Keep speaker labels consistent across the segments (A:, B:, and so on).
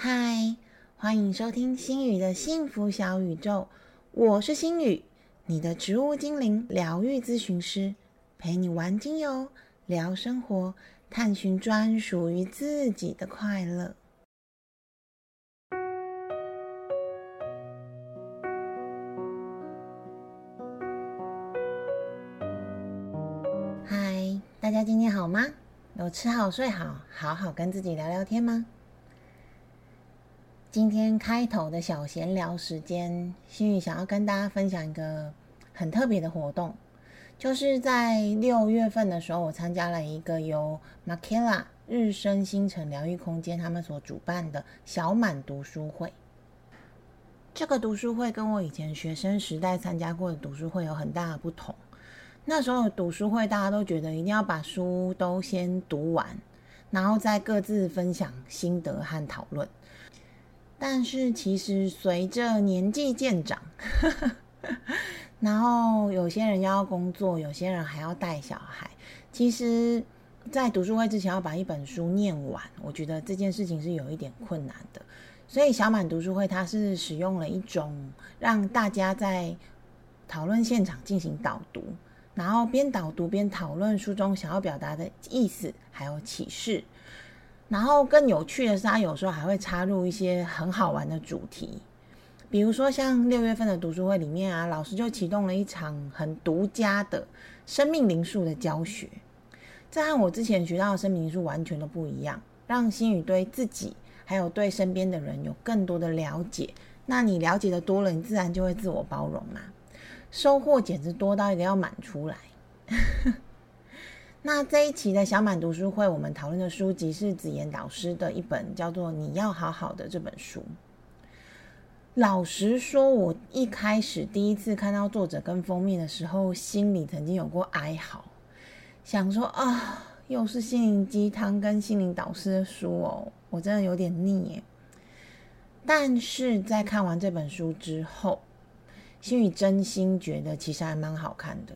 A: 嗨，欢迎收听心宇的幸福小宇宙，我是心宇，你的植物精灵疗愈咨询师，陪你玩精油，聊生活，探寻专属于自己的快乐。嗨，大家今天好吗？有吃好睡好，好好跟自己聊聊天吗？今天开头的小闲聊时间，心宇想要跟大家分享一个很特别的活动，就是在六月份的时候，我参加了一个由 Makela 日升星辰疗愈空间他们所主办的小满读书会。这个读书会跟我以前学生时代参加过的读书会有很大的不同。那时候读书会，大家都觉得一定要把书都先读完，然后再各自分享心得和讨论。但是其实随着年纪渐长，然后有些人要工作，有些人还要带小孩。其实，在读书会之前要把一本书念完，我觉得这件事情是有一点困难的。所以小满读书会它是使用了一种让大家在讨论现场进行导读，然后边导读边讨论书中想要表达的意思还有启示。然后更有趣的是，他有时候还会插入一些很好玩的主题，比如说像六月份的读书会里面啊，老师就启动了一场很独家的生命灵数的教学，这和我之前学到的生命灵数完全都不一样，让心宇对自己还有对身边的人有更多的了解。那你了解的多了，你自然就会自我包容嘛，收获简直多到一个要满出来。那这一期的小满读书会，我们讨论的书籍是子妍导师的一本叫做《你要好好的》这本书。老实说，我一开始第一次看到作者跟封面的时候，心里曾经有过哀嚎，想说啊，又是心灵鸡汤跟心灵导师的书哦，我真的有点腻耶。但是在看完这本书之后，心里真心觉得其实还蛮好看的。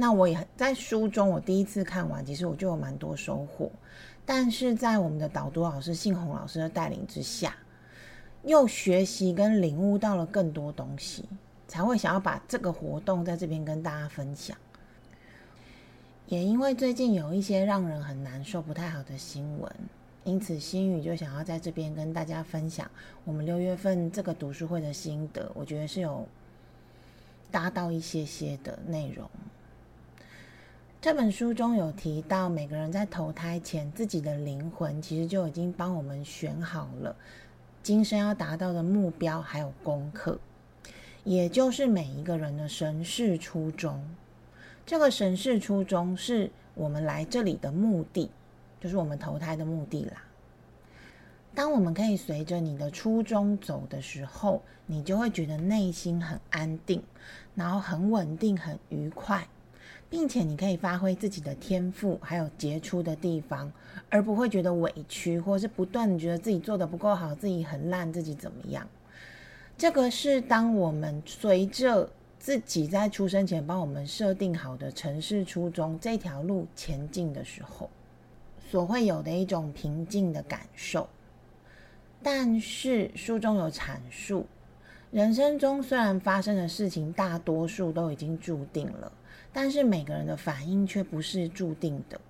A: 那我也在书中，我第一次看完，其实我就有蛮多收获。但是在我们的导读老师信宏老师的带领之下，又学习跟领悟到了更多东西，才会想要把这个活动在这边跟大家分享。也因为最近有一些让人很难受、不太好的新闻，因此心宇就想要在这边跟大家分享我们六月份这个读书会的心得。我觉得是有搭到一些些的内容。这本书中有提到，每个人在投胎前，自己的灵魂其实就已经帮我们选好了今生要达到的目标，还有功课，也就是每一个人的神事初衷。这个神事初衷是我们来这里的目的，就是我们投胎的目的啦。当我们可以随着你的初衷走的时候，你就会觉得内心很安定，然后很稳定，很愉快。并且你可以发挥自己的天赋，还有杰出的地方，而不会觉得委屈，或是不断觉得自己做的不够好，自己很烂，自己怎么样？这个是当我们随着自己在出生前帮我们设定好的城市初衷这条路前进的时候，所会有的一种平静的感受。但是书中有阐述，人生中虽然发生的事情大多数都已经注定了。但是每个人的反应却不是注定的，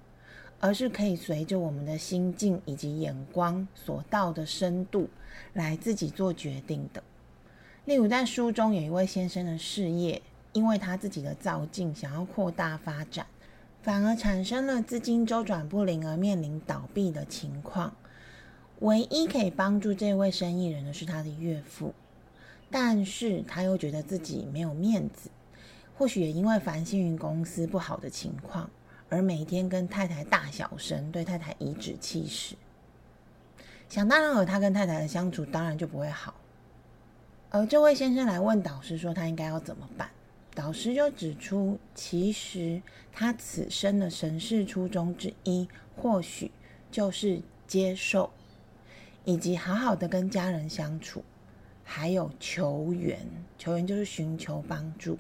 A: 而是可以随着我们的心境以及眼光所到的深度来自己做决定的。例如，在书中有一位先生的事业，因为他自己的造境想要扩大发展，反而产生了资金周转不灵而面临倒闭的情况。唯一可以帮助这位生意人的是他的岳父，但是他又觉得自己没有面子。或许也因为繁星云公司不好的情况，而每天跟太太大小声，对太太颐指气使。想当然，而他跟太太的相处当然就不会好。而这位先生来问导师说，他应该要怎么办？导师就指出，其实他此生的神事初衷之一，或许就是接受，以及好好的跟家人相处，还有求援。求援就是寻求帮助。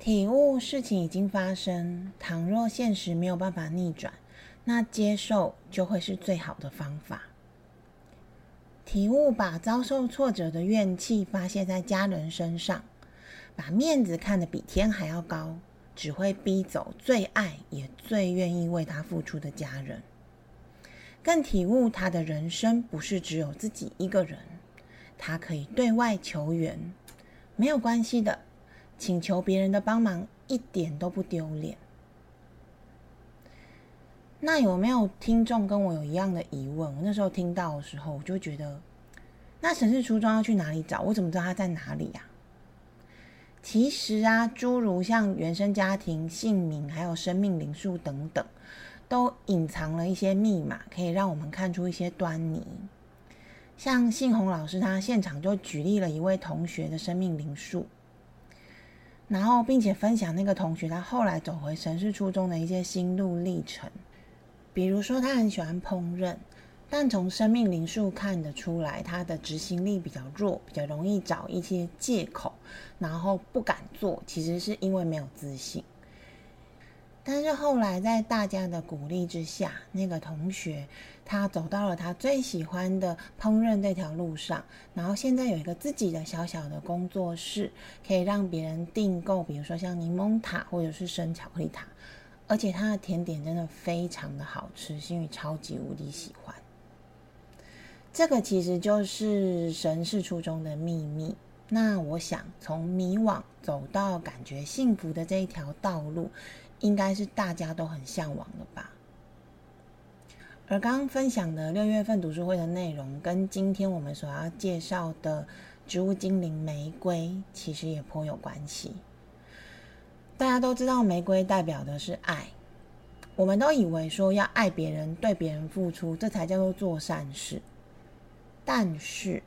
A: 体悟事情已经发生，倘若现实没有办法逆转，那接受就会是最好的方法。体悟把遭受挫折的怨气发泄在家人身上，把面子看得比天还要高，只会逼走最爱也最愿意为他付出的家人。更体悟他的人生不是只有自己一个人，他可以对外求援，没有关系的，请求别人的帮忙一点都不丢脸。那有没有听众跟我有一样的疑问？我那时候听到的时候，我就觉得，那神事出装要去哪里找？我怎么知道他在哪里呀？其实啊，诸如像原生家庭、姓名、还有生命灵数等等，都隐藏了一些密码，可以让我们看出一些端倪。像信宏老师，他现场就举例了一位同学的生命灵数，然后并且分享那个同学他后来走回神市初中的一些心路历程。比如说，他很喜欢烹饪，但从生命灵数看得出来，他的执行力比较弱，比较容易找一些借口，然后不敢做，其实是因为没有自信。但是后来在大家的鼓励之下，那个同学他走到了他最喜欢的烹饪这条路上，然后现在有一个自己的小小的工作室，可以让别人订购，比如说像柠檬塔或者是生巧克力塔。而且它的甜点真的非常的好吃，心宇超级无敌喜欢。这个其实就是神是初中的秘密。那我想从迷惘走到感觉幸福的这一条道路，应该是大家都很向往的吧。而刚刚分享的六月份读书会的内容，跟今天我们所要介绍的植物精灵玫瑰，其实也颇有关系。大家都知道，玫瑰代表的是爱。我们都以为说要爱别人，对别人付出，这才叫做做善事。但是，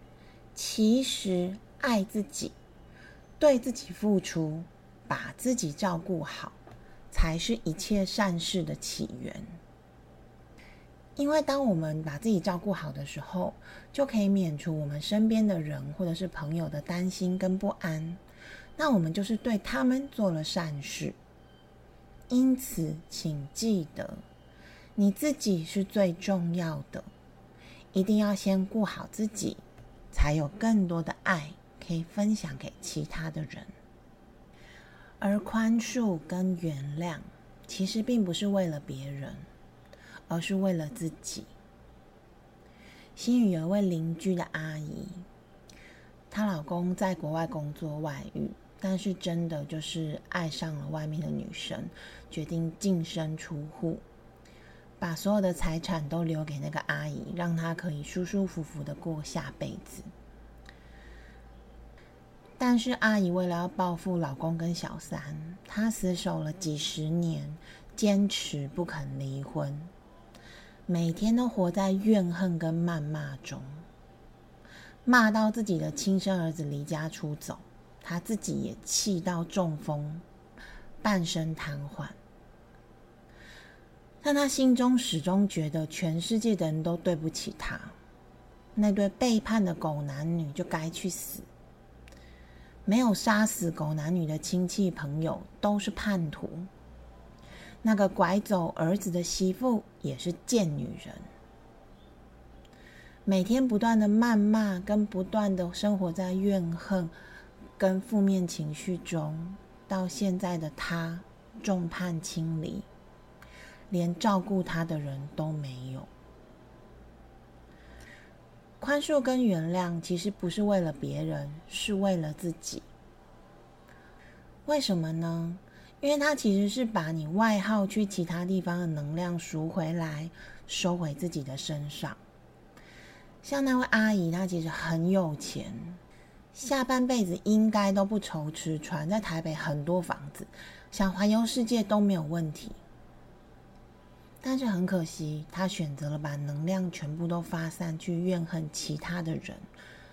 A: 其实爱自己，对自己付出，把自己照顾好，才是一切善事的起源。因为当我们把自己照顾好的时候，就可以免除我们身边的人或者是朋友的担心跟不安。那我们就是对他们做了善事，因此，请记得，你自己是最重要的，一定要先顾好自己，才有更多的爱可以分享给其他的人。而宽恕跟原谅，其实并不是为了别人，而是为了自己。新宇有一位邻居的阿姨，她老公在国外工作外遇。但是真的就是爱上了外面的女生，决定净身出户，把所有的财产都留给那个阿姨，让她可以舒舒服服的过下辈子。但是阿姨为了要报复老公跟小三，她死守了几十年，坚持不肯离婚，每天都活在怨恨跟谩骂中，骂到自己的亲生儿子离家出走。她自己也气到中风，半身瘫痪，但她心中始终觉得全世界的人都对不起她，那对背叛的狗男女就该去死，没有杀死狗男女的亲戚朋友都是叛徒，那个拐走儿子的媳妇也是贱女人，每天不断的谩骂跟不断的生活在怨恨。跟负面情绪中，到现在的他众叛亲离，连照顾他的人都没有。宽恕跟原谅其实不是为了别人，是为了自己。为什么呢？因为他其实是把你外耗去其他地方的能量赎回来，收回自己的身上。像那位阿姨，她其实很有钱。下半辈子应该都不愁吃穿，在台北很多房子，想环游世界都没有问题。但是很可惜，他选择了把能量全部都发散去怨恨其他的人，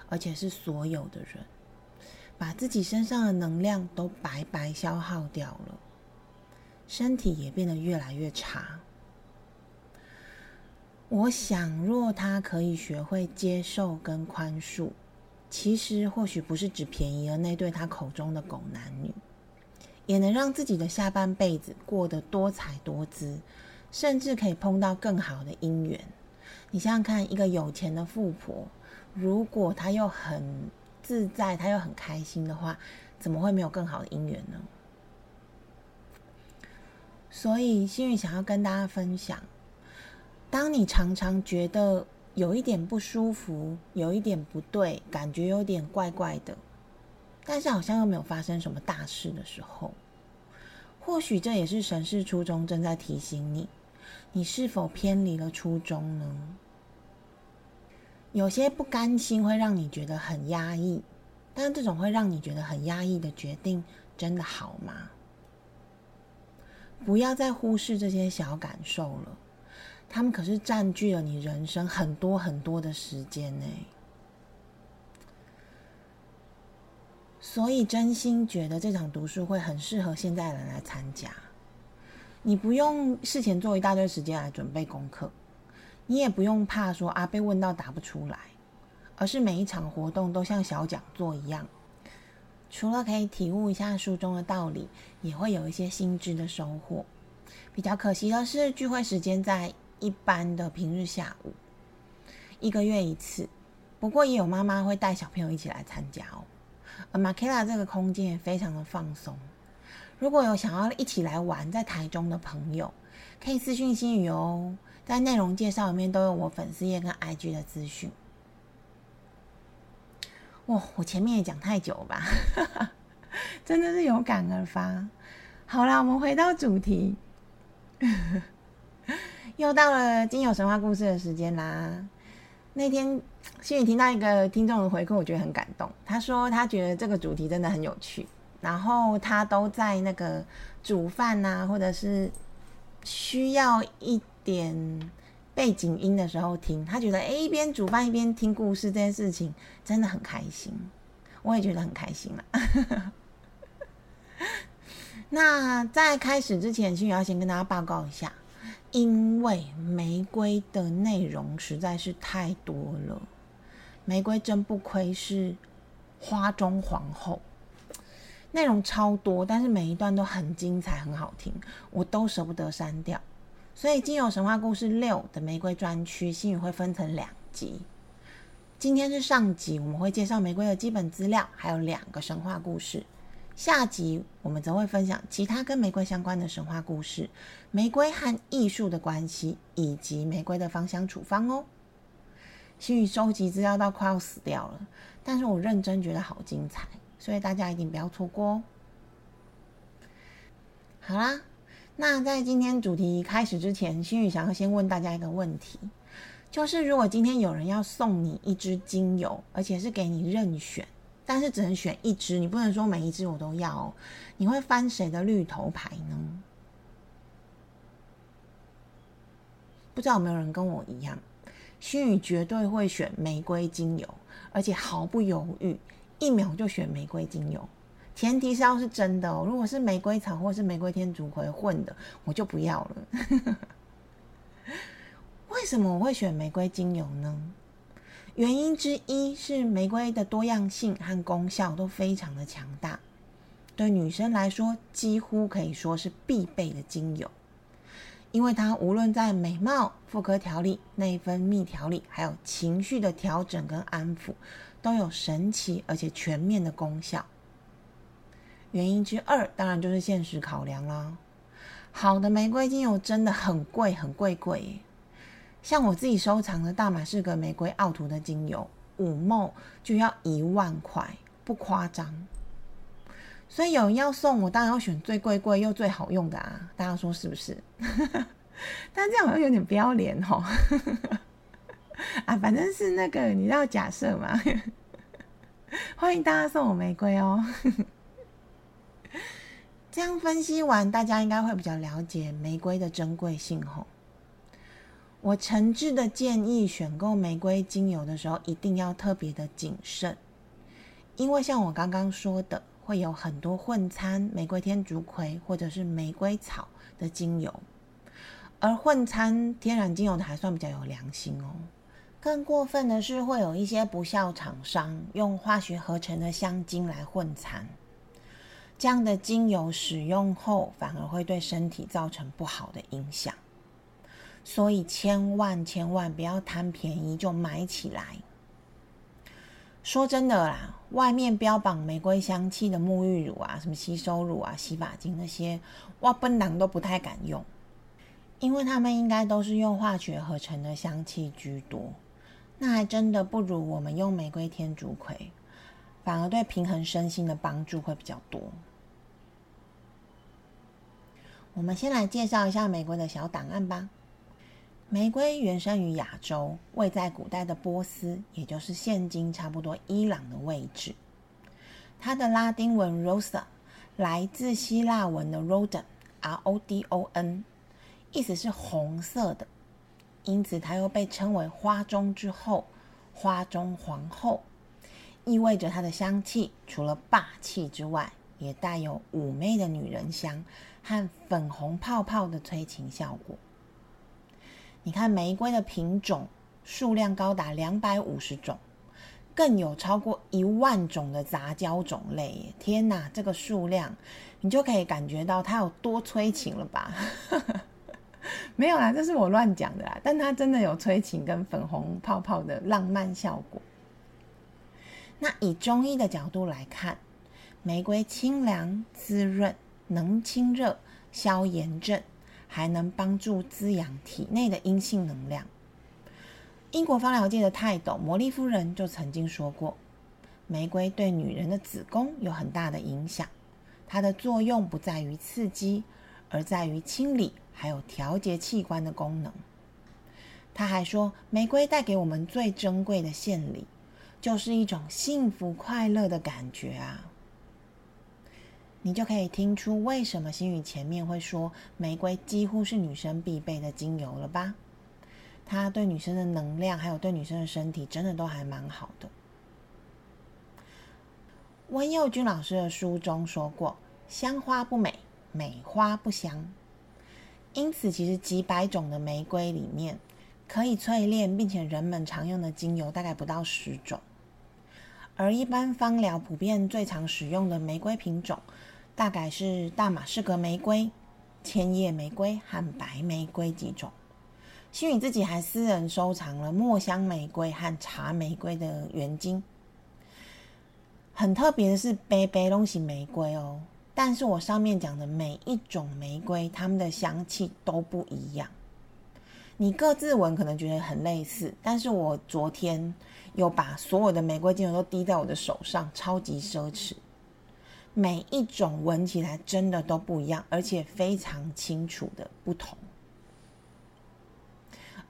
A: 而且是所有的人，把自己身上的能量都白白消耗掉了，身体也变得越来越差。我想，若他可以学会接受跟宽恕。其实或许不是只便宜了那对他口中的狗男女，也能让自己的下半辈子过得多彩多姿，甚至可以碰到更好的姻缘。你想想看，一个有钱的富婆，如果她又很自在，她又很开心的话，怎么会没有更好的姻缘呢？所以，幸运想要跟大家分享：，当你常常觉得有一点不舒服，有一点不对，感觉有点怪怪的，但是好像又没有发生什么大事的时候，或许这也是神事初衷正在提醒你。你是否偏离了初衷呢？有些不甘心会让你觉得很压抑，但这种会让你觉得很压抑的决定，真的好吗？不要再忽视这些小感受了，他们可是占据了你人生很多很多的时间呢。所以，真心觉得这场读书会很适合现在人来参加。你不用事前做一大堆时间来准备功课，你也不用怕说啊被问到答不出来，而是每一场活动都像小讲座一样，除了可以体悟一下书中的道理，也会有一些心智的收获。比较可惜的是，聚会时间在一般的平日下午，一个月一次。不过也有妈妈会带小朋友一起来参加哦。而马 k 拉这个空间也非常的放松。如果有想要一起来玩在台中的朋友，可以私讯心语哦，在内容介绍里面都有我粉丝页跟 IG 的资讯。哇，我前面也讲太久吧，真的是有感而发。好啦，我们回到主题，又到了金友神话故事的时间啦。那天心语听到一个听众的回馈，我觉得很感动。他说他觉得这个主题真的很有趣。然后他都在那个煮饭呐，或者是需要一点背景音的时候听。他觉得哎，一边煮饭一边听故事这件事情真的很开心，我也觉得很开心了。那在开始之前，心宇要先跟大家报告一下，因为玫瑰的内容实在是太多了，玫瑰真不愧是花中皇后。内容超多，但是每一段都很精彩，很好听，我都舍不得删掉。所以《精油神话故事六》的玫瑰专区，心语会分成两集。今天是上集，我们会介绍玫瑰的基本资料，还有两个神话故事。下集我们则会分享其他跟玫瑰相关的神话故事，玫瑰和艺术的关系，以及玫瑰的芳香处方哦。心语收集资料到快要死掉了，但是我认真觉得好精彩。所以大家一定不要错过哦！好啦，那在今天主题开始之前，心宇想要先问大家一个问题，就是如果今天有人要送你一支精油，而且是给你任选，但是只能选一支，你不能说每一支我都要哦，你会翻谁的绿头牌呢？不知道有没有人跟我一样，心宇绝对会选玫瑰精油，而且毫不犹豫。一秒就选玫瑰精油，前提是要是真的哦。如果是玫瑰草或是玫瑰天竺葵混的，我就不要了。为什么我会选玫瑰精油呢？原因之一是玫瑰的多样性和功效都非常的强大，对女生来说几乎可以说是必备的精油，因为它无论在美貌、妇科调理、内分泌调理，还有情绪的调整跟安抚。都有神奇而且全面的功效。原因之二，当然就是现实考量啦。好的玫瑰精油真的很贵，很贵贵。像我自己收藏的大马士革玫瑰奥图的精油，五梦就要一万块，不夸张。所以有人要送我，当然要选最贵贵又最好用的啊！大家说是不是？但这样好像有点不要脸哦。啊，反正是那个，你要假设嘛。欢迎大家送我玫瑰哦。这样分析完，大家应该会比较了解玫瑰的珍贵性吼。我诚挚的建议，选购玫瑰精油的时候，一定要特别的谨慎，因为像我刚刚说的，会有很多混掺玫瑰天竺葵或者是玫瑰草的精油，而混掺天然精油的还算比较有良心哦。更过分的是，会有一些不孝厂商用化学合成的香精来混掺，这样的精油使用后反而会对身体造成不好的影响。所以千万千万不要贪便宜就买起来。说真的啦，外面标榜玫瑰香气的沐浴乳啊，什么吸收乳啊、洗发精那些，哇，本党都不太敢用，因为他们应该都是用化学合成的香气居多。那还真的不如我们用玫瑰天竺葵，反而对平衡身心的帮助会比较多。我们先来介绍一下玫瑰的小档案吧。玫瑰原生于亚洲，位在古代的波斯，也就是现今差不多伊朗的位置。它的拉丁文 rosa 来自希腊文的 rodon，r o d o n，意思是红色的，因此它又被称为花中之后、花中皇后，意味着它的香气除了霸气之外，也带有妩媚的女人香。和粉红泡泡的催情效果。你看，玫瑰的品种数量高达两百五十种，更有超过一万种的杂交种类。天哪，这个数量，你就可以感觉到它有多催情了吧？没有啦，这是我乱讲的啦。但它真的有催情跟粉红泡泡的浪漫效果。那以中医的角度来看，玫瑰清凉滋润。能清热、消炎症，还能帮助滋养体内的阴性能量。英国芳疗界的泰斗摩莉夫人就曾经说过，玫瑰对女人的子宫有很大的影响。它的作用不在于刺激，而在于清理还有调节器官的功能。他还说，玫瑰带给我们最珍贵的献礼，就是一种幸福快乐的感觉啊。你就可以听出为什么心语前面会说玫瑰几乎是女生必备的精油了吧？它对女生的能量，还有对女生的身体，真的都还蛮好的。温佑君老师的书中说过：“香花不美，美花不香。”因此，其实几百种的玫瑰里面，可以淬炼并且人们常用的精油大概不到十种，而一般芳疗普遍最常使用的玫瑰品种。大概是大马士革玫瑰、千叶玫瑰和白玫瑰几种。心宇自己还私人收藏了墨香玫瑰和茶玫瑰的原精。很特别的是，杯杯东西玫瑰哦。但是我上面讲的每一种玫瑰，它们的香气都不一样。你各自闻可能觉得很类似，但是我昨天有把所有的玫瑰精油都滴在我的手上，超级奢侈。每一种闻起来真的都不一样，而且非常清楚的不同。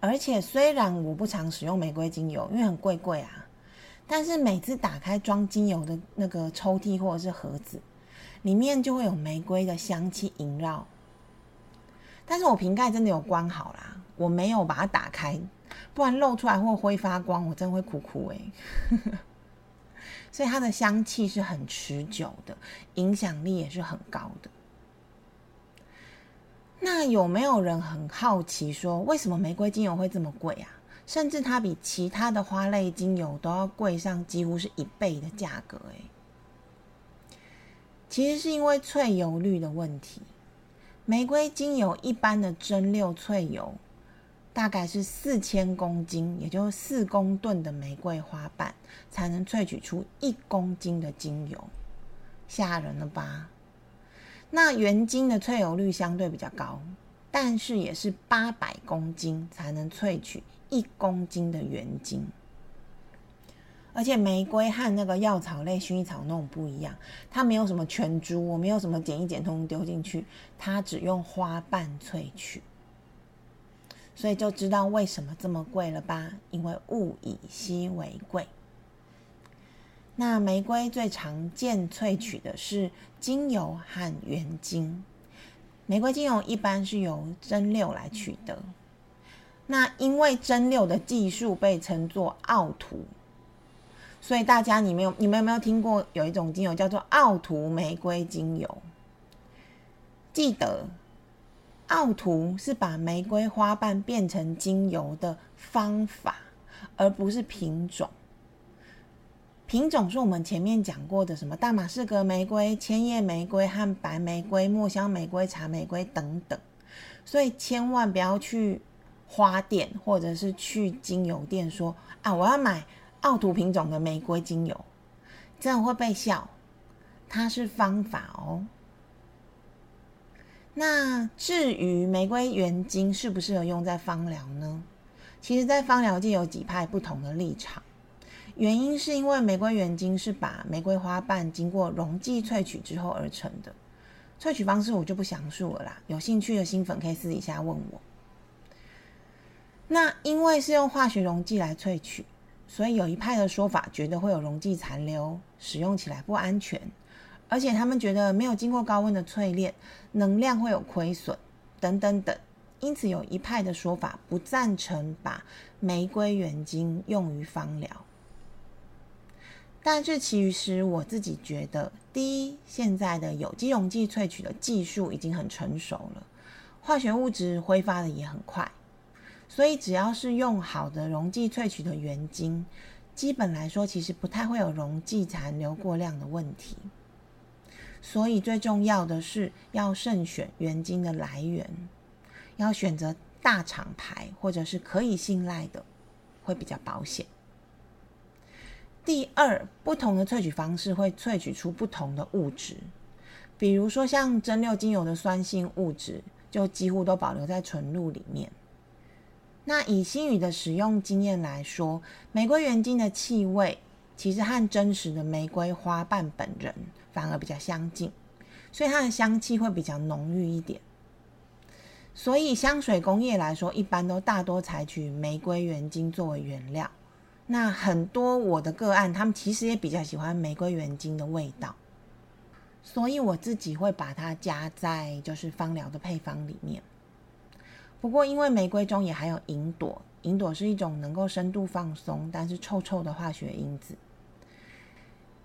A: 而且虽然我不常使用玫瑰精油，因为很贵贵啊，但是每次打开装精油的那个抽屉或者是盒子，里面就会有玫瑰的香气萦绕。但是我瓶盖真的有关好啦，我没有把它打开，不然露出来或挥发光，我真会哭哭哎。所以它的香气是很持久的，影响力也是很高的。那有没有人很好奇说，为什么玫瑰精油会这么贵啊？甚至它比其他的花类精油都要贵上几乎是一倍的价格？诶，其实是因为萃油率的问题。玫瑰精油一般的蒸馏萃油。大概是四千公斤，也就是四公吨的玫瑰花瓣，才能萃取出一公斤的精油，吓人了吧？那原精的萃油率相对比较高，但是也是八百公斤才能萃取一公斤的原精。而且玫瑰和那个药草类薰衣草那种不一样，它没有什么全株，我没有什么剪一剪通丢进去，它只用花瓣萃取。所以就知道为什么这么贵了吧？因为物以稀为贵。那玫瑰最常见萃取的是精油和原精。玫瑰精油一般是由蒸馏来取得。那因为蒸馏的技术被称作奥图，所以大家你们有你们有没有听过有一种精油叫做奥图玫瑰精油？记得。奥图是把玫瑰花瓣变成精油的方法，而不是品种。品种是我们前面讲过的，什么大马士革玫瑰、千叶玫瑰和白玫瑰、墨香玫瑰、茶玫瑰等等。所以千万不要去花店或者是去精油店说啊，我要买奥图品种的玫瑰精油，这样会被笑。它是方法哦。那至于玫瑰原精适不适合用在芳疗呢？其实，在芳疗界有几派不同的立场。原因是因为玫瑰原精是把玫瑰花瓣经过溶剂萃取之后而成的，萃取方式我就不详述了啦。有兴趣的新粉可以私底下问我。那因为是用化学溶剂来萃取，所以有一派的说法觉得会有溶剂残留，使用起来不安全，而且他们觉得没有经过高温的淬炼，能量会有亏损等等等。因此有一派的说法不赞成把玫瑰原精用于芳疗。但是其实我自己觉得，第一，现在的有机溶剂萃取的技术已经很成熟了，化学物质挥发的也很快，所以只要是用好的溶剂萃取的原精，基本来说其实不太会有溶剂残留过量的问题。所以最重要的是要慎选原精的来源，要选择大厂牌或者是可以信赖的，会比较保险。第二，不同的萃取方式会萃取出不同的物质，比如说像蒸馏精油的酸性物质，就几乎都保留在纯露里面。那以新宇的使用经验来说，玫瑰原精的气味其实和真实的玫瑰花瓣本人反而比较相近，所以它的香气会比较浓郁一点。所以香水工业来说，一般都大多采取玫瑰原精作为原料。那很多我的个案，他们其实也比较喜欢玫瑰原精的味道，所以我自己会把它加在就是芳疗的配方里面。不过因为玫瑰中也含有银朵，银朵是一种能够深度放松但是臭臭的化学因子，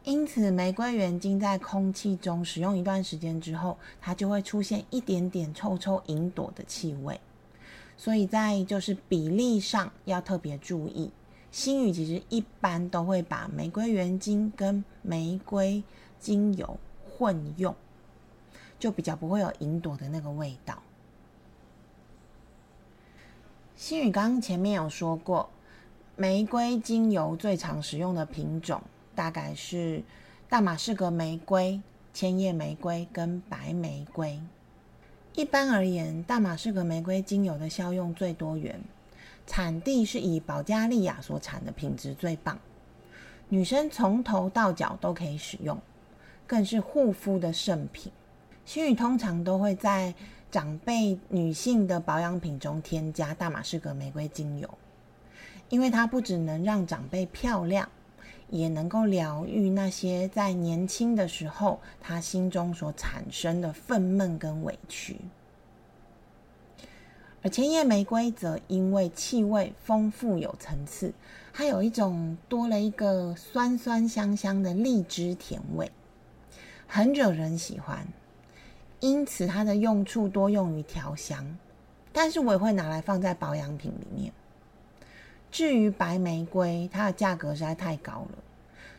A: 因此玫瑰原精在空气中使用一段时间之后，它就会出现一点点臭臭银朵的气味，所以在就是比例上要特别注意。新宇其实一般都会把玫瑰原精跟玫瑰精油混用，就比较不会有银朵的那个味道。新宇刚刚前面有说过，玫瑰精油最常使用的品种大概是大马士革玫瑰、千叶玫瑰跟白玫瑰。一般而言，大马士革玫瑰精油的效用最多元。产地是以保加利亚所产的，品质最棒。女生从头到脚都可以使用，更是护肤的圣品。新宇通常都会在长辈女性的保养品中添加大马士革玫瑰精油，因为它不只能让长辈漂亮，也能够疗愈那些在年轻的时候她心中所产生的愤懑跟委屈。而千叶玫瑰则因为气味丰富有层次，它有一种多了一个酸酸香香的荔枝甜味，很惹人喜欢。因此它的用处多用于调香，但是我也会拿来放在保养品里面。至于白玫瑰，它的价格实在太高了，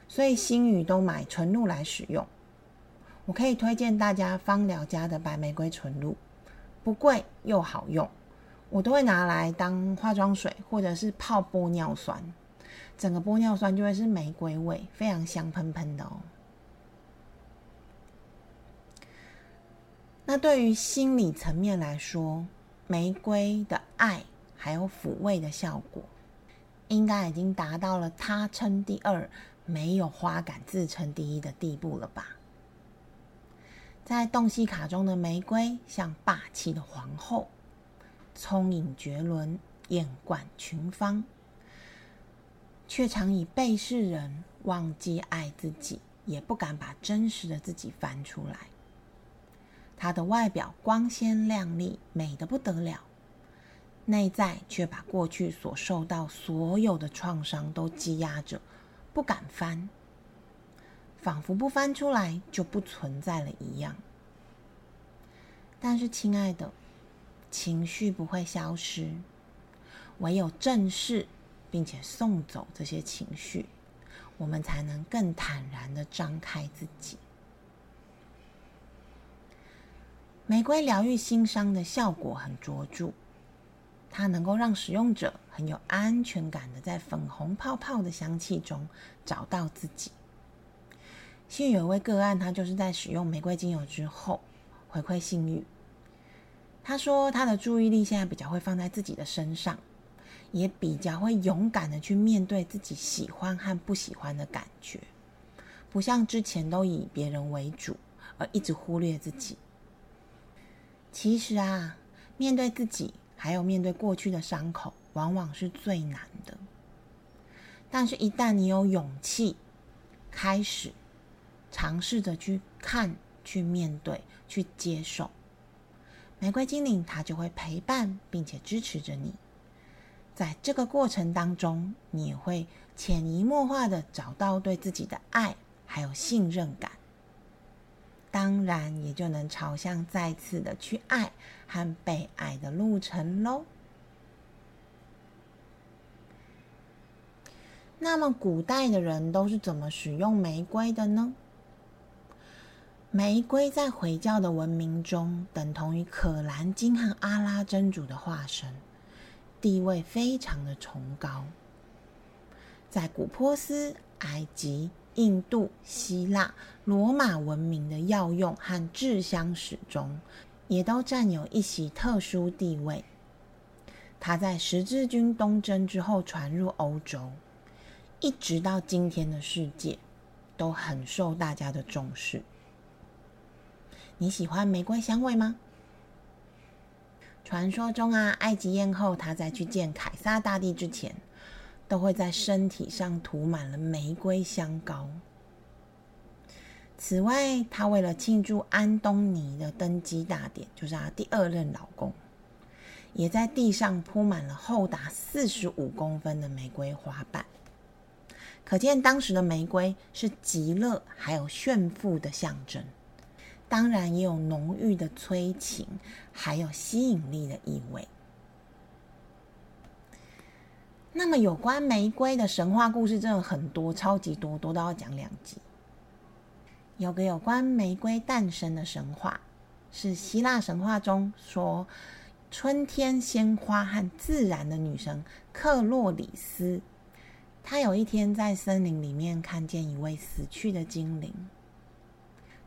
A: 所以新宇都买纯露来使用。我可以推荐大家芳疗家的白玫瑰纯露，不贵又好用。我都会拿来当化妆水，或者是泡玻尿酸，整个玻尿酸就会是玫瑰味，非常香喷喷的哦。那对于心理层面来说，玫瑰的爱还有抚慰的效果，应该已经达到了他称第二，没有花敢自称第一的地步了吧？在洞悉卡中的玫瑰像霸气的皇后。聪颖绝伦，艳冠群芳，却常以被世人忘记爱自己，也不敢把真实的自己翻出来。她的外表光鲜亮丽，美得不得了，内在却把过去所受到所有的创伤都积压着，不敢翻，仿佛不翻出来就不存在了一样。但是，亲爱的。情绪不会消失，唯有正视并且送走这些情绪，我们才能更坦然的张开自己。玫瑰疗愈心伤的效果很卓著，它能够让使用者很有安全感的在粉红泡泡的香气中找到自己。幸有一位个案，他就是在使用玫瑰精油之后回馈性欲。他说，他的注意力现在比较会放在自己的身上，也比较会勇敢的去面对自己喜欢和不喜欢的感觉，不像之前都以别人为主，而一直忽略自己。其实啊，面对自己，还有面对过去的伤口，往往是最难的。但是，一旦你有勇气开始尝试着去看、去面对、去接受，玫瑰精灵它就会陪伴并且支持着你。在这个过程当中，你也会潜移默化的找到对自己的爱，还有信任感。当然，也就能朝向再次的去爱和被爱的路程喽。那么，古代的人都是怎么使用玫瑰的呢？玫瑰在回教的文明中，等同于可兰经和阿拉真主的化身，地位非常的崇高。在古波斯、埃及。印度、希腊、罗马文明的药用和制香史中，也都占有一席特殊地位。它在十字军东征之后传入欧洲，一直到今天的世界，都很受大家的重视。你喜欢玫瑰香味吗？传说中啊，埃及艳后她在去见凯撒大帝之前。都会在身体上涂满了玫瑰香膏。此外，她为了庆祝安东尼的登基大典，就是她第二任老公，也在地上铺满了厚达四十五公分的玫瑰花瓣。可见当时的玫瑰是极乐还有炫富的象征，当然也有浓郁的催情，还有吸引力的意味。那么，有关玫瑰的神话故事真的很多，超级多，多到要讲两集。有个有关玫瑰诞生的神话，是希腊神话中说，春天鲜花和自然的女神克洛里斯，她有一天在森林里面看见一位死去的精灵，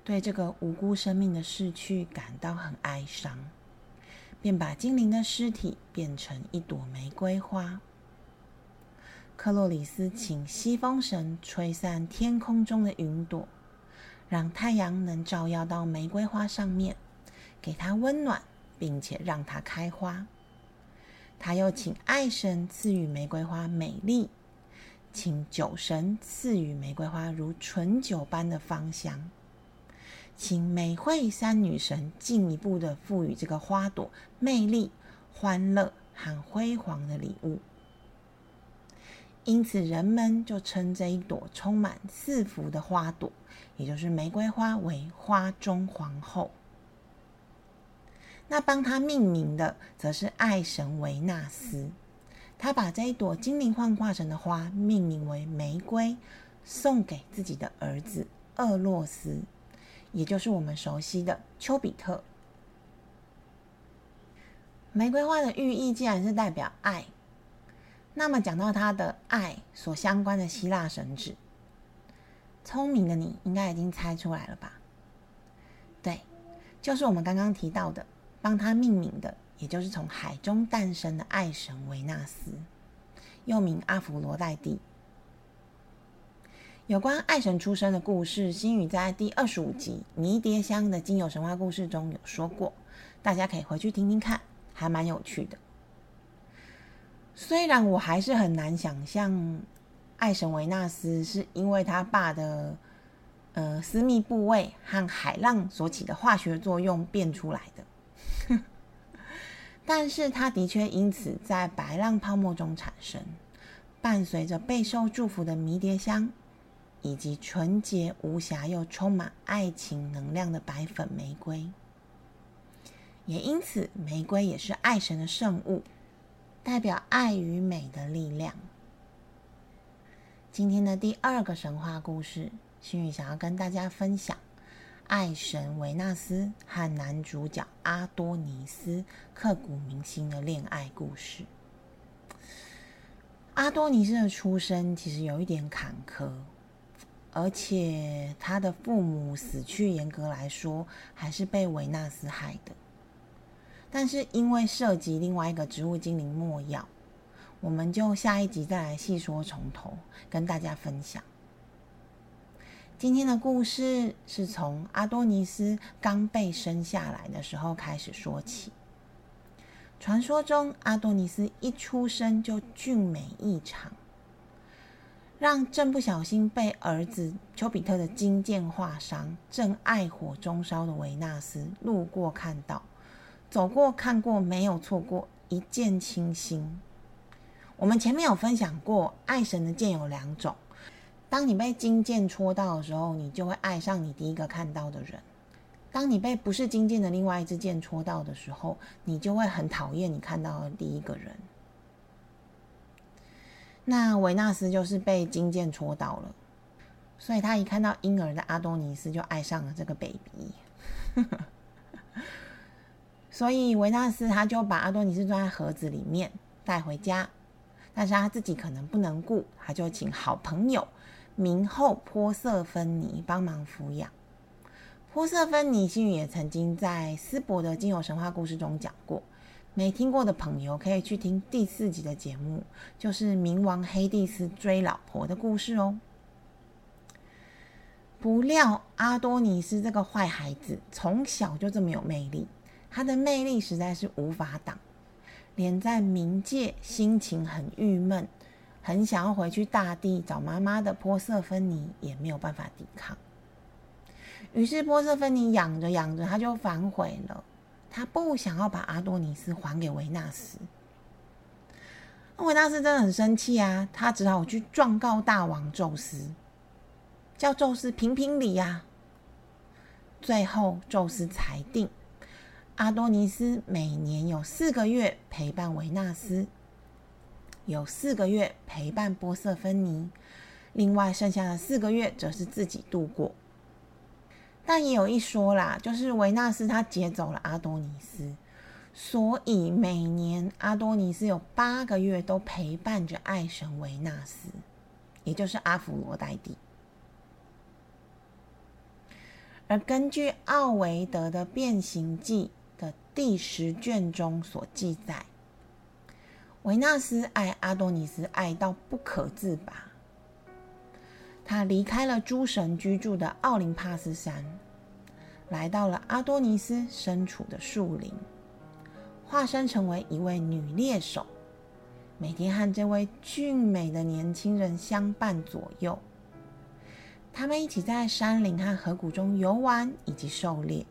A: 对这个无辜生命的逝去感到很哀伤，便把精灵的尸体变成一朵玫瑰花。克洛里斯请西风神吹散天空中的云朵，让太阳能照耀到玫瑰花上面，给它温暖，并且让它开花。他又请爱神赐予玫瑰花美丽，请酒神赐予玫瑰花如醇酒般的芳香，请美惠三女神进一步的赋予这个花朵魅力、欢乐和辉煌的礼物。因此，人们就称这一朵充满四福的花朵，也就是玫瑰花，为花中皇后。那帮他命名的，则是爱神维纳斯。他把这一朵精灵幻化成的花命名为玫瑰，送给自己的儿子厄洛斯，也就是我们熟悉的丘比特。玫瑰花的寓意，既然是代表爱。那么讲到他的爱所相关的希腊神祇，聪明的你应该已经猜出来了吧？对，就是我们刚刚提到的帮他命名的，也就是从海中诞生的爱神维纳斯，又名阿芙罗代蒂。有关爱神出生的故事，星宇在第二十五集《迷迭香的精油神话故事》中有说过，大家可以回去听听看，还蛮有趣的。虽然我还是很难想象，爱神维纳斯是因为他爸的呃私密部位和海浪所起的化学作用变出来的，但是他的确因此在白浪泡沫中产生，伴随着备受祝福的迷迭香，以及纯洁无瑕又充满爱情能量的白粉玫瑰，也因此玫瑰也是爱神的圣物。代表爱与美的力量。今天的第二个神话故事，心雨想要跟大家分享爱神维纳斯和男主角阿多尼斯刻骨铭心的恋爱故事。阿多尼斯的出生其实有一点坎坷，而且他的父母死去，严格来说还是被维纳斯害的。但是因为涉及另外一个植物精灵莫药，我们就下一集再来细说从头，跟大家分享。今天的故事是从阿多尼斯刚被生下来的时候开始说起。传说中，阿多尼斯一出生就俊美异常，让正不小心被儿子丘比特的金剑划伤、正爱火中烧的维纳斯路过看到，走过看过，没有错过，一见倾心。我们前面有分享过，爱神的剑有两种。当你被金剑戳到的时候，你就会爱上你第一个看到的人；当你被不是金剑的另外一支剑戳到的时候，你就会很讨厌你看到的第一个人。那维纳斯就是被金剑戳到了，所以他一看到婴儿的阿多尼斯就爱上了这个 baby。所以维纳斯他就把阿多尼斯装在盒子里面带回家，但是他自己可能不能顾，他就请好朋友。明后波瑟芬尼帮忙抚养。波瑟芬尼，星宇也曾经在斯伯的精油神话故事中讲过，没听过的朋友可以去听第四集的节目，就是冥王黑帝斯追老婆的故事哦。不料阿多尼斯这个坏孩子从小就这么有魅力，他的魅力实在是无法挡，连在冥界心情很郁闷。很想要回去大地找妈妈的波色芬尼也没有办法抵抗，于是波色芬尼养着养着，他就反悔了。他不想要把阿多尼斯还给维纳斯。维纳斯真的很生气啊，他只好去状告大王宙斯，叫宙斯评评理呀。最后，宙斯裁定，阿多尼斯每年有四个月陪伴维纳斯。有四个月陪伴波瑟芬尼，另外剩下的四个月则是自己度过。但也有一说啦，就是维纳斯他劫走了阿多尼斯，所以每年阿多尼斯有八个月都陪伴着爱神维纳斯，也就是阿芙罗代蒂。而根据奥维德的《变形记》第十卷中所记载。维纳斯爱阿多尼斯爱到不可自拔，他离开了诸神居住的奥林帕斯山，来到了阿多尼斯身处的树林，化身成为一位女猎手，每天和这位俊美的年轻人相伴左右。他们一起在山林和河谷中游玩以及狩猎，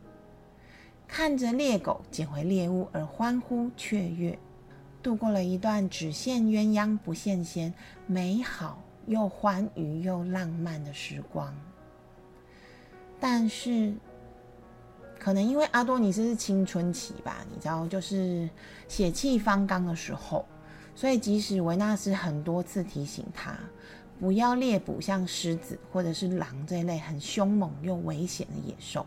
A: 看着猎狗捡回猎物而欢呼雀跃。度过了一段只羡鸳鸯不羡仙，美好又欢愉又浪漫的时光。但是，可能因为阿多尼斯是青春期吧，你知道，就是血气方刚的时候，所以即使维纳斯很多次提醒他不要猎捕像狮子或者是狼这一类很凶猛又危险的野兽，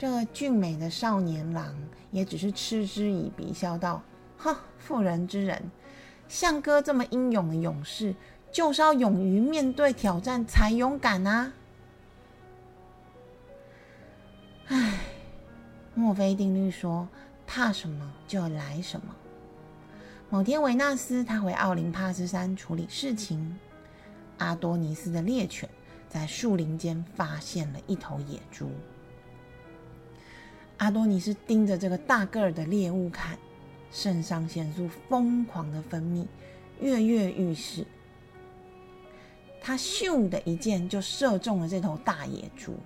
A: 这俊美的少年郎也只是嗤之以鼻，笑道。哼，妇人之仁，像哥这么英勇的勇士，就是要勇于面对挑战才勇敢啊！唉，墨菲定律说，怕什么就来什么。某天，维纳斯他回奥林帕斯山处理事情，阿多尼斯的猎犬在树林间发现了一头野猪。阿多尼斯盯着这个大个儿的猎物看。肾上腺素疯狂的分泌，跃跃欲试。他咻的一箭就射中了这头大野猪，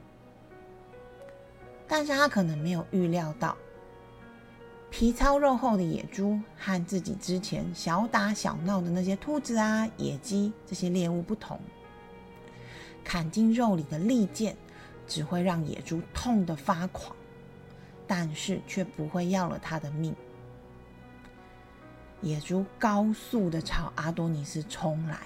A: 但是他可能没有预料到，皮糙肉厚的野猪和自己之前小打小闹的那些兔子啊、野鸡这些猎物不同，砍进肉里的利箭只会让野猪痛得发狂，但是却不会要了他的命。野猪高速的朝阿多尼斯冲来，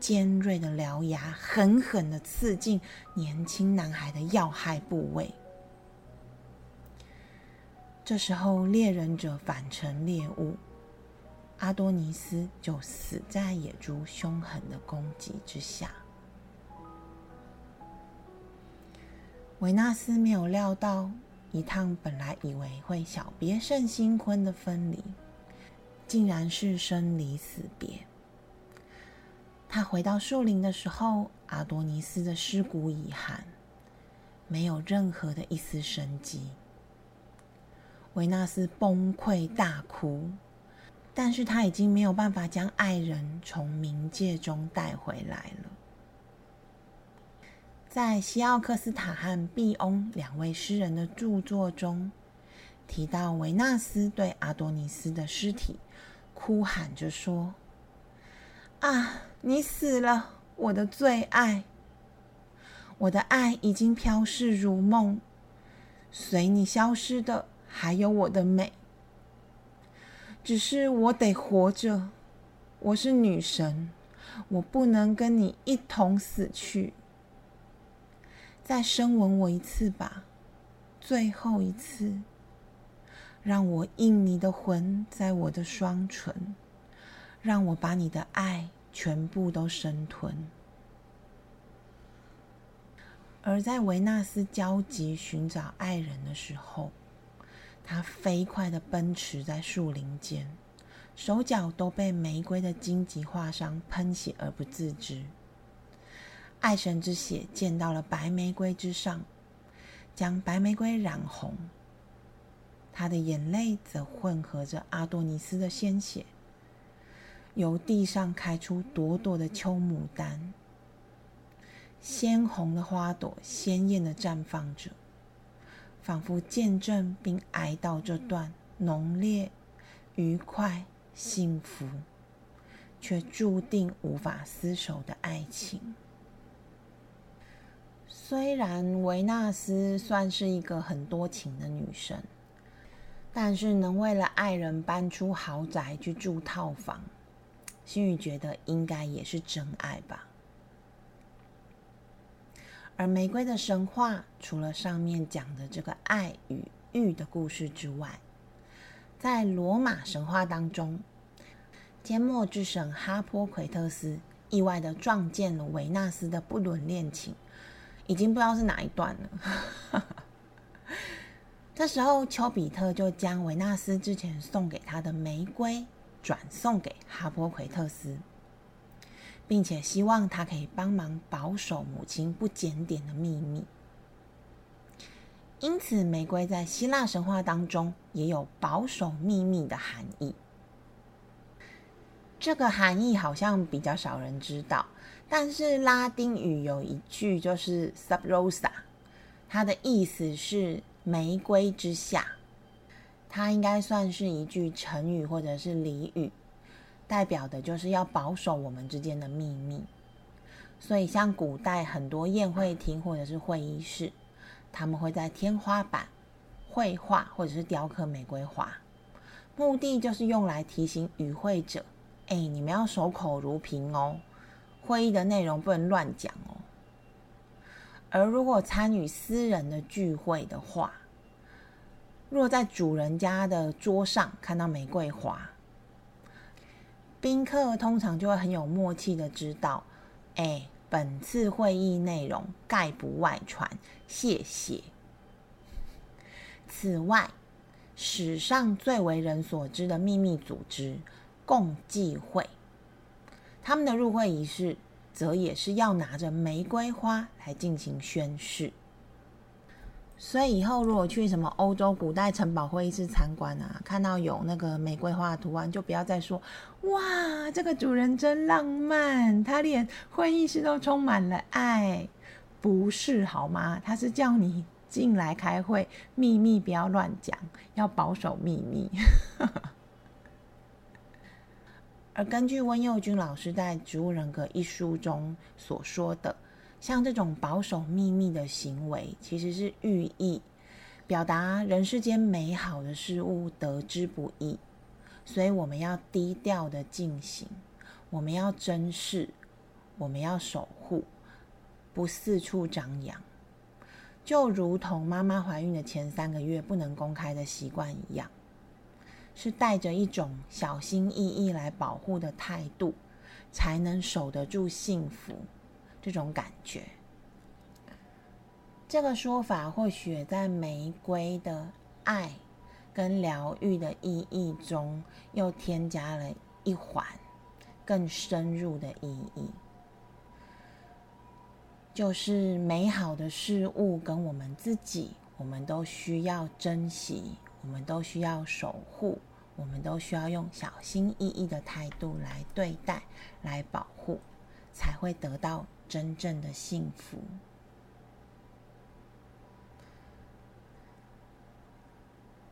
A: 尖锐的獠牙狠狠的刺进年轻男孩的要害部位。这时候，猎人者反成猎物，阿多尼斯就死在野猪凶狠的攻击之下。维纳斯没有料到，一趟本来以为会小别胜新婚的分离，竟然是生离死别。他回到树林的时候，阿多尼斯的尸骨已寒，没有任何的一丝生机。维纳斯崩溃大哭，但是他已经没有办法将爱人从冥界中带回来了。在西奥克斯塔和毕翁两位诗人的著作中，提到维纳斯对阿多尼斯的尸体哭喊着说：“啊，你死了，我的最爱！我的爱已经飘逝如梦，随你消失的还有我的美。只是我得活着，我是女神，我不能跟你一同死去。”再深吻我一次吧，最后一次，让我印你的魂在我的双唇，让我把你的爱全部都生吞。而在维纳斯焦急寻找爱人的时候，他飞快的奔驰在树林间，手脚都被玫瑰的荆棘划伤，喷血而不自知。爱神之血溅到了白玫瑰之上，将白玫瑰染红。他的眼泪则混合着阿多尼斯的鲜血，由地上开出朵朵的秋牡丹，鲜红的花朵鲜艳的绽放着，仿佛见证并哀悼这段浓烈、愉快、幸福，却注定无法厮守的爱情。虽然维纳斯算是一个很多情的女生，但是能为了爱人搬出豪宅去住套房，心宇觉得应该也是真爱吧。而玫瑰的神话，除了上面讲的这个爱与欲的故事之外，在罗马神话当中，缄默之神哈波奎特斯意外的撞见了维纳斯的不伦恋情。已经不知道是哪一段了。这时候，丘比特就将维纳斯之前送给他的玫瑰转送给哈波奎特斯，并且希望他可以帮忙保守母亲不检点的秘密。因此，玫瑰在希腊神话当中也有保守秘密的含义。这个含义好像比较少人知道。但是拉丁语有一句就是 “sub rosa”，它的意思是“玫瑰之下”，它应该算是一句成语或者是俚语，代表的就是要保守我们之间的秘密。所以，像古代很多宴会厅或者是会议室，他们会在天花板绘画或者是雕刻玫瑰花，目的就是用来提醒与会者：“哎，你们要守口如瓶哦。”会议的内容不能乱讲哦。而如果参与私人的聚会的话，若在主人家的桌上看到玫瑰花，宾客通常就会很有默契的知道，哎，本次会议内容概不外传，谢谢。此外，史上最为人所知的秘密组织——共济会。他们的入会仪式，则也是要拿着玫瑰花来进行宣誓。所以以后如果去什么欧洲古代城堡会议室参观啊，看到有那个玫瑰花图案，就不要再说“哇，这个主人真浪漫，他连会议室都充满了爱”，不是好吗？他是叫你进来开会，秘密不要乱讲，要保守秘密。而根据温佑君老师在《植物人格》一书中所说的，像这种保守秘密的行为，其实是寓意表达人世间美好的事物得之不易，所以我们要低调的进行，我们要珍视，我们要守护，不四处张扬，就如同妈妈怀孕的前三个月不能公开的习惯一样，是带着一种小心翼翼来保护的态度，才能守得住幸福这种感觉。这个说法或许在玫瑰的爱跟疗愈的意义中，又添加了一环更深入的意义，就是美好的事物跟我们自己，我们都需要珍惜，我们都需要守护，我们都需要用小心翼翼的态度来对待、来保护，才会得到真正的幸福。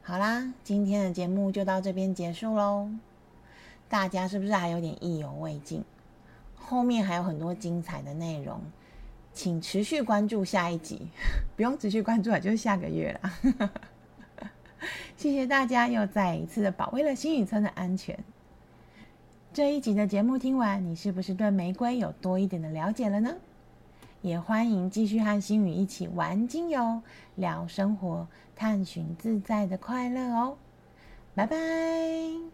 A: 好啦，今天的节目就到这边结束喽。大家是不是还有点意犹未尽？后面还有很多精彩的内容，请持续关注下一集。不用持续关注了，就是下个月了。谢谢大家又再一次的保卫了新宇村的安全。这一集的节目听完，你是不是对玫瑰有多一点的了解了呢？也欢迎继续和星宇一起玩精油、聊生活、探寻自在的快乐哦！拜拜。